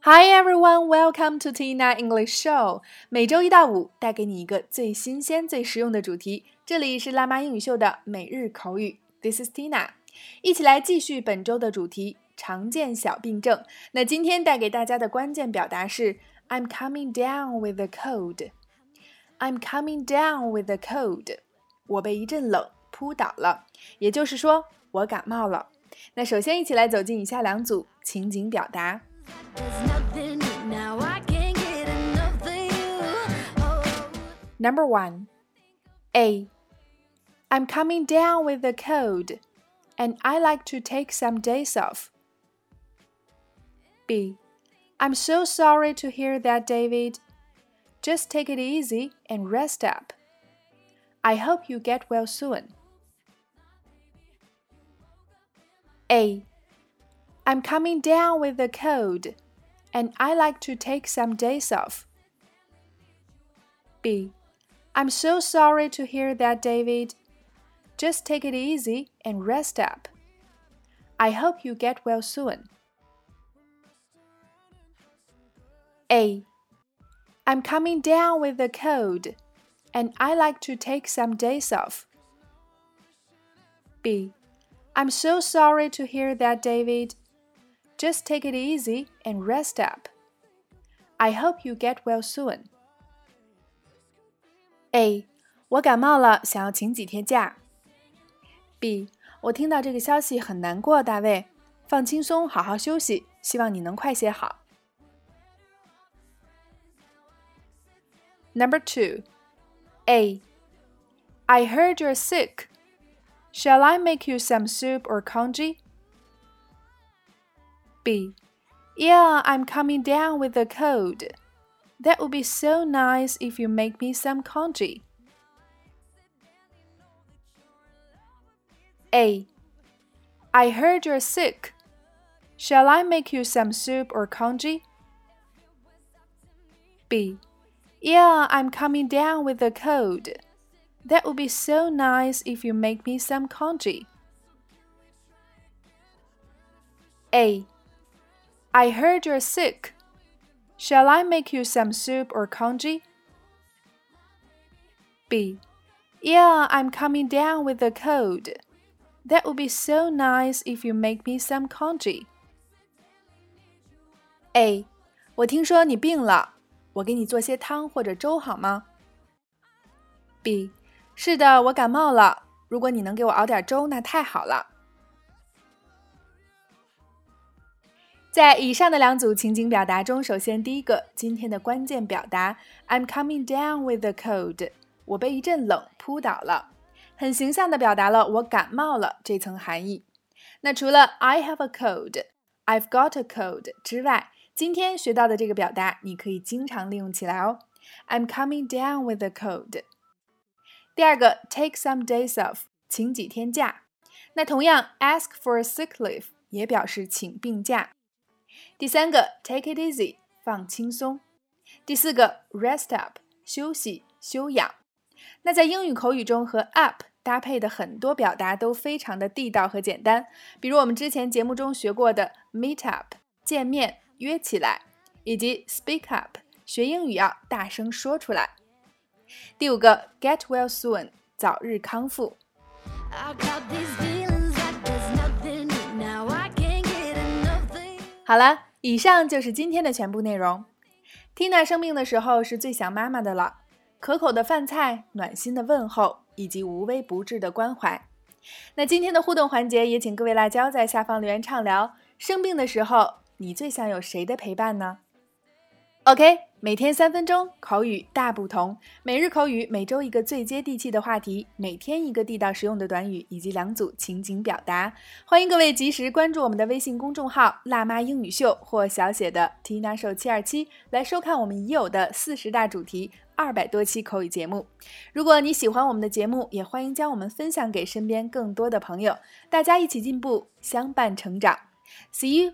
Hi everyone, welcome to Tina English Show。每周一到五带给你一个最新鲜、最实用的主题。这里是辣妈英语秀的每日口语。This is Tina。一起来继续本周的主题——常见小病症。那今天带给大家的关键表达是 "I'm coming down with a cold"。 I'm coming down with a cold。我被一阵冷扑倒了，也就是说我感冒了。那首先一起来走进以下两组情景表达。Number one, A. I'm coming down with a cold, and I like to take some days off. B. I'm so sorry to hear that, David. Just take it easy and rest up. I hope you get well soon. A. I'm coming down with a cold, and I like to take some days off. B. I'm so sorry to hear that, David. Just take it easy and rest up. I hope you get well soon. A. I'm coming down with a cold, and I like to take some days off. B. I'm so sorry to hear that, David. Just take it easy and rest up. I hope you get well soon. A，我感冒了，想要请几天假。B，我听到这个消息很难过，大卫，放轻松，好好休息，希望你能快些好。 Number two, A. I heard you're sick. Shall I make you some soup or congee? B. Yeah, I'm coming down with a cold. That would be so nice if you make me some congee. A. I heard you're sick. Shall I make you some soup or congee? B. Yeah, I'm coming down with a cold. That would be so nice if you make me some congee. A. I heard you're sick. Shall I make you some soup or congee? B. Yeah, I'm coming down with a cold. That would be so nice if you make me some congee. A. 我听说你病了， 我给你做些汤或者粥好吗？B. 是的，我感冒了。如果你能给我熬点粥，那太好了。在以上的两组情景表达中，首先第一个今天的关键表达，I'm coming down with a cold，我被一阵冷扑倒了，很形象的表达了我感冒了这层含义。那除了 I have a cold，I've got a cold 之外，今天学到的这个表达你可以经常利用起来哦。I'm coming down with a cold。第二个 take some days off，请几天假。那同样 ask for a sick leave 也表示请病假。第三个，take it easy，放轻松；第四个，rest up，休息、休养。那在英语口语中和 up 搭配的很多表达都非常的地道和简单，比如我们之前节目中学过的 meet up，见面、约起来，以及 speak up，学英语要大声说出来。第五个，get well soon，早日康复。好了。以上就是今天的全部内容。Tina 生病的时候是最想妈妈的了，可口的饭菜、暖心的问候以及无微不至的关怀。那今天的互动环节也请各位辣椒在下方留言畅聊：生病的时候，你最想有谁的陪伴呢？OK。每天三分钟口语大不同，每日口语每周一个最接地气的话题，每天一个地道实用的短语以及两组情景表达。欢迎各位及时关注我们的微信公众号“辣妈英语秀”或小写的 Tina Show 七二七，来收看我们已有的四十大主题、二百多期口语节目。如果你喜欢我们的节目，也欢迎将我们分享给身边更多的朋友，大家一起进步，相伴成长。See you